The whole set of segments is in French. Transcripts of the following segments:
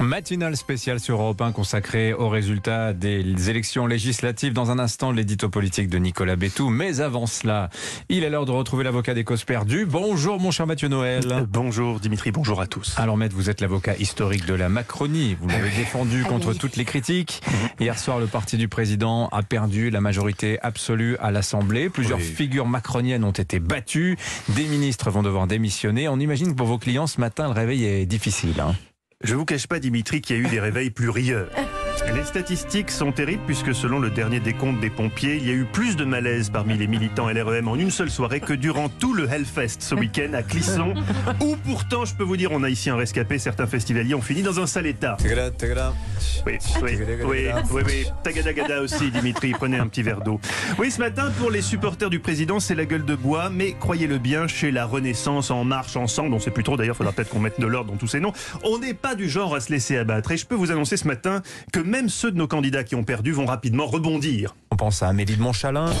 Matinale spéciale sur Europe 1 consacrée aux résultats des élections législatives. Dans un instant, l'édito politique de Nicolas Bétou. Mais avant cela, il est l'heure de retrouver l'avocat des causes perdues. Bonjour mon cher Mathieu Noël. Euh, bonjour Dimitri, bonjour à tous. Alors maître, vous êtes l'avocat historique de la Macronie. Vous l'avez défendu contre toutes les critiques. Hier soir, le parti du président a perdu la majorité absolue à l'Assemblée. Plusieurs figures macroniennes ont été battues. Des ministres vont devoir démissionner. On imagine que pour vos clients, ce matin, le réveil est difficile. Hein. Je vous cache pas, Dimitri, qu'il y a eu des réveils plus rieurs. Les statistiques sont terribles puisque selon le dernier décompte des pompiers, il y a eu plus de malaise parmi les militants LREM en une seule soirée que durant tout le Hellfest ce week-end à Clisson, où pourtant, je peux vous dire, on a ici un rescapé, certains festivaliers ont fini dans un sale état. Oui, oui, oui, oui, oui. Tagadagada aussi, Dimitri, prenez un petit verre d'eau. Oui, ce matin, pour les supporters du président, c'est la gueule de bois, mais croyez-le bien, chez la Renaissance En Marche Ensemble, on sait plus trop d'ailleurs, faudra peut-être qu'on mette de l'ordre dans tous ces noms, on n'est pas du genre à se laisser abattre. Et je peux vous annoncer ce matin que même ceux de nos candidats qui ont perdu vont rapidement rebondir. On pense à Amélie de Montchalin.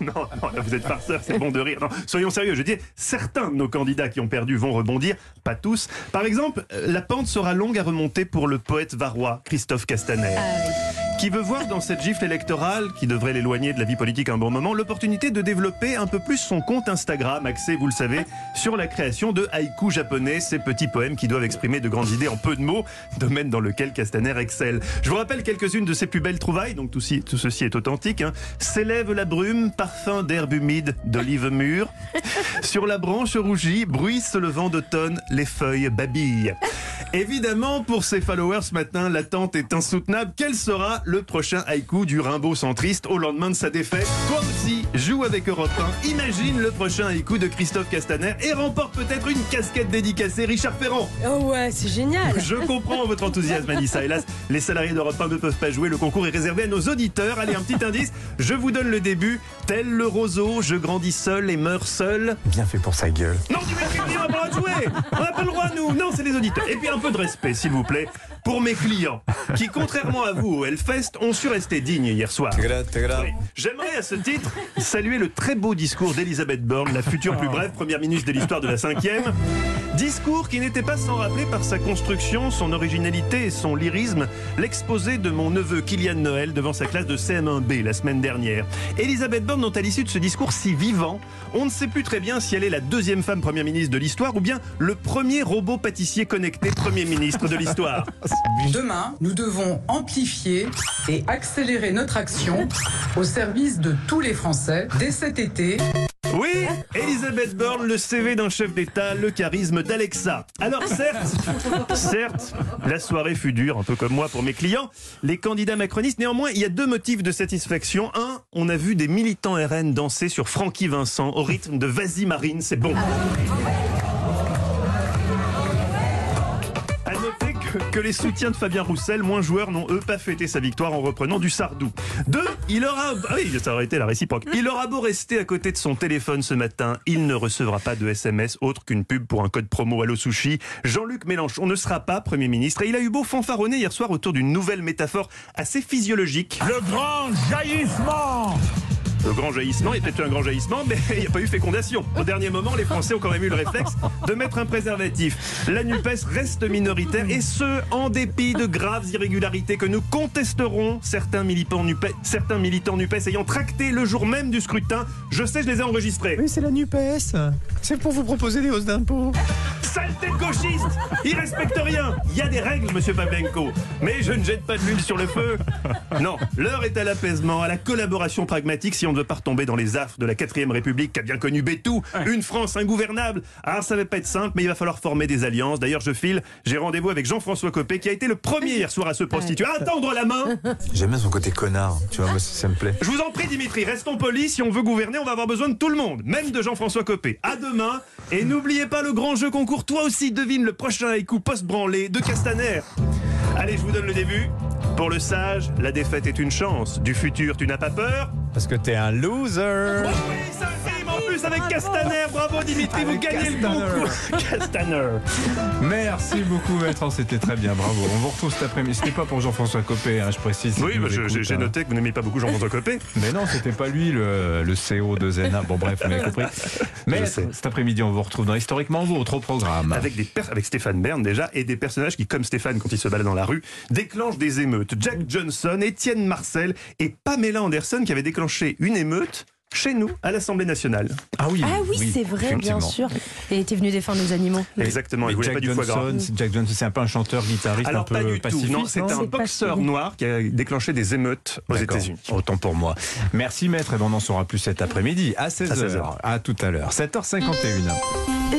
Non, non, vous êtes farceur, c'est bon de rire. Non, soyons sérieux, je dis, certains de nos candidats qui ont perdu vont rebondir, pas tous. Par exemple, euh, la pente sera longue à remonter pour le poète varois Christophe Castaner. Ah qui veut voir dans cette gifle électorale, qui devrait l'éloigner de la vie politique un bon moment, l'opportunité de développer un peu plus son compte Instagram, axé, vous le savez, sur la création de haïkus japonais, ces petits poèmes qui doivent exprimer de grandes idées en peu de mots, domaine dans lequel Castaner excelle. Je vous rappelle quelques-unes de ses plus belles trouvailles, donc tout, ceci est authentique. Hein. S'élève la brume, parfum d'herbe humide, d'olive mûre. Sur la branche rougie, bruisse le vent d'automne, les feuilles babillent. Évidemment, pour ses followers ce matin, l'attente est insoutenable. Quel sera le prochain haïku du Rimbaud centriste au lendemain de sa défaite? Toi aussi, joue avec Europe 1. Imagine le prochain haïku de Christophe Castaner et remporte peut-être une casquette dédicacée Richard Ferrand. Oh ouais, c'est génial. Je comprends votre enthousiasme, Anissa. Hélas, les salariés d'Europe 1 ne peuvent pas jouer. Le concours est réservé à nos auditeurs. Allez, un petit indice. Je vous donne le début. Tel le roseau, je grandis seul et meurs seul. Bien fait pour sa gueule. Non, tu on n'a pas le droit de jouer. On n'a pas le droit, nous. Non, c'est les auditeurs. Et puis un peu de respect, s'il vous plaît, pour mes clients, qui, contrairement à vous au Hellfest, ont su rester dignes hier soir. J'aimerais à ce titre saluer le très beau discours d'Elisabeth Borne, la future plus brève première ministre de l'histoire de la cinquième. Discours qui n'était pas sans rappeler par sa construction, son originalité et son lyrisme l'exposé de mon neveu Kylian Noël devant sa classe de CM1B la semaine dernière. Elisabeth Borne, dont à l'issue de ce discours si vivant, on ne sait plus très bien si elle est la deuxième femme première ministre de l'histoire ou bien le premier robot pâtissier connecté premier ministre de l'histoire. Demain, nous devons amplifier et accélérer notre action au service de tous les Français dès cet été. Oui, Elisabeth Borne, le CV d'un chef d'État, le charisme d'Alexa. Alors certes, certes, la soirée fut dure, un peu comme moi pour mes clients, les candidats macronistes. Néanmoins, il y a deux motifs de satisfaction. Un, on a vu des militants RN danser sur Francky Vincent au rythme de Vas-y Marine, c'est bon. Que les soutiens de Fabien Roussel, moins joueurs, n'ont eux pas fêté sa victoire en reprenant du Sardou. Deux, il aura, ah oui, ça aurait été la réciproque. Il aura beau rester à côté de son téléphone ce matin, il ne recevra pas de SMS autre qu'une pub pour un code promo à Sushi. Jean-Luc Mélenchon ne sera pas Premier ministre et il a eu beau fanfaronner hier soir autour d'une nouvelle métaphore assez physiologique. Le grand jaillissement le grand jaillissement, a peut-être eu un grand jaillissement, mais il n'y a pas eu fécondation. Au dernier moment, les Français ont quand même eu le réflexe de mettre un préservatif. La NUPES reste minoritaire et ce, en dépit de graves irrégularités que nous contesterons, certains militants NUPES, certains militants NUPES ayant tracté le jour même du scrutin. Je sais, je les ai enregistrés. Oui, c'est la NUPES. C'est pour vous proposer des hausses d'impôts. Saleté de gauchiste Il respecte rien Il y a des règles, monsieur Pavlenko. Mais je ne jette pas de l'huile sur le feu. Non, l'heure est à l'apaisement, à la collaboration pragmatique si on ne veut pas retomber dans les affres de la 4ème République qu'a bien connu Bétou, une France ingouvernable. Alors ça va pas être simple, mais il va falloir former des alliances. D'ailleurs, je file, j'ai rendez-vous avec Jean-François Copé qui a été le premier hier soir à se prostituer. À attendre la main J'aime bien son côté connard, tu vois, moi ça me plaît. Je vous en prie Dimitri, restons polis, si on veut gouverner, on va avoir besoin de tout le monde, même de Jean-François Copé. À demain, et n'oubliez pas le grand jeu concours, toi aussi devine le prochain haïku post-branlé de Castaner. Allez, je vous donne le début. Pour le sage, la défaite est une chance. Du futur, tu n'as pas peur Parce que t'es un loser. oui, ça En plus avec Castaner, bravo Dimitri, vous gagnez le Castaner. concours. Castaner. Merci beaucoup, maître. C'était très bien. Bravo. On vous retrouve cet après-midi. C'était pas pour Jean-François Copé, hein, je précise. Oui, bah, j'ai hein. noté que vous n'aimez pas beaucoup Jean-François Copé. Mais non, c'était pas lui le, le CO de Zena. Bon, bref, vous l'avez compris. Mais cet après-midi, on vous retrouve dans Historiquement Vôtre au programme. Avec, des avec Stéphane Bern déjà, et des personnages qui, comme Stéphane quand il se balade dans la rue, déclenchent des émeutes. Jack Johnson, Étienne Marcel et Pamela Anderson qui avaient déclenché une émeute chez nous à l'Assemblée nationale. Ah oui, Ah oui, c'est vrai, bien sûr. Et était venu défendre nos animaux. Exactement, il voulait Jack pas du foie gras. Johnson, Jack Johnson, c'est un peu un chanteur guitariste Alors un peu pas du tout, non, c'est un boxeur noir qui a déclenché des émeutes aux. États-Unis. Autant pour moi. Merci maître, et ben, on en saura plus cet après-midi à 16h. 16h. À tout à l'heure. 7h51.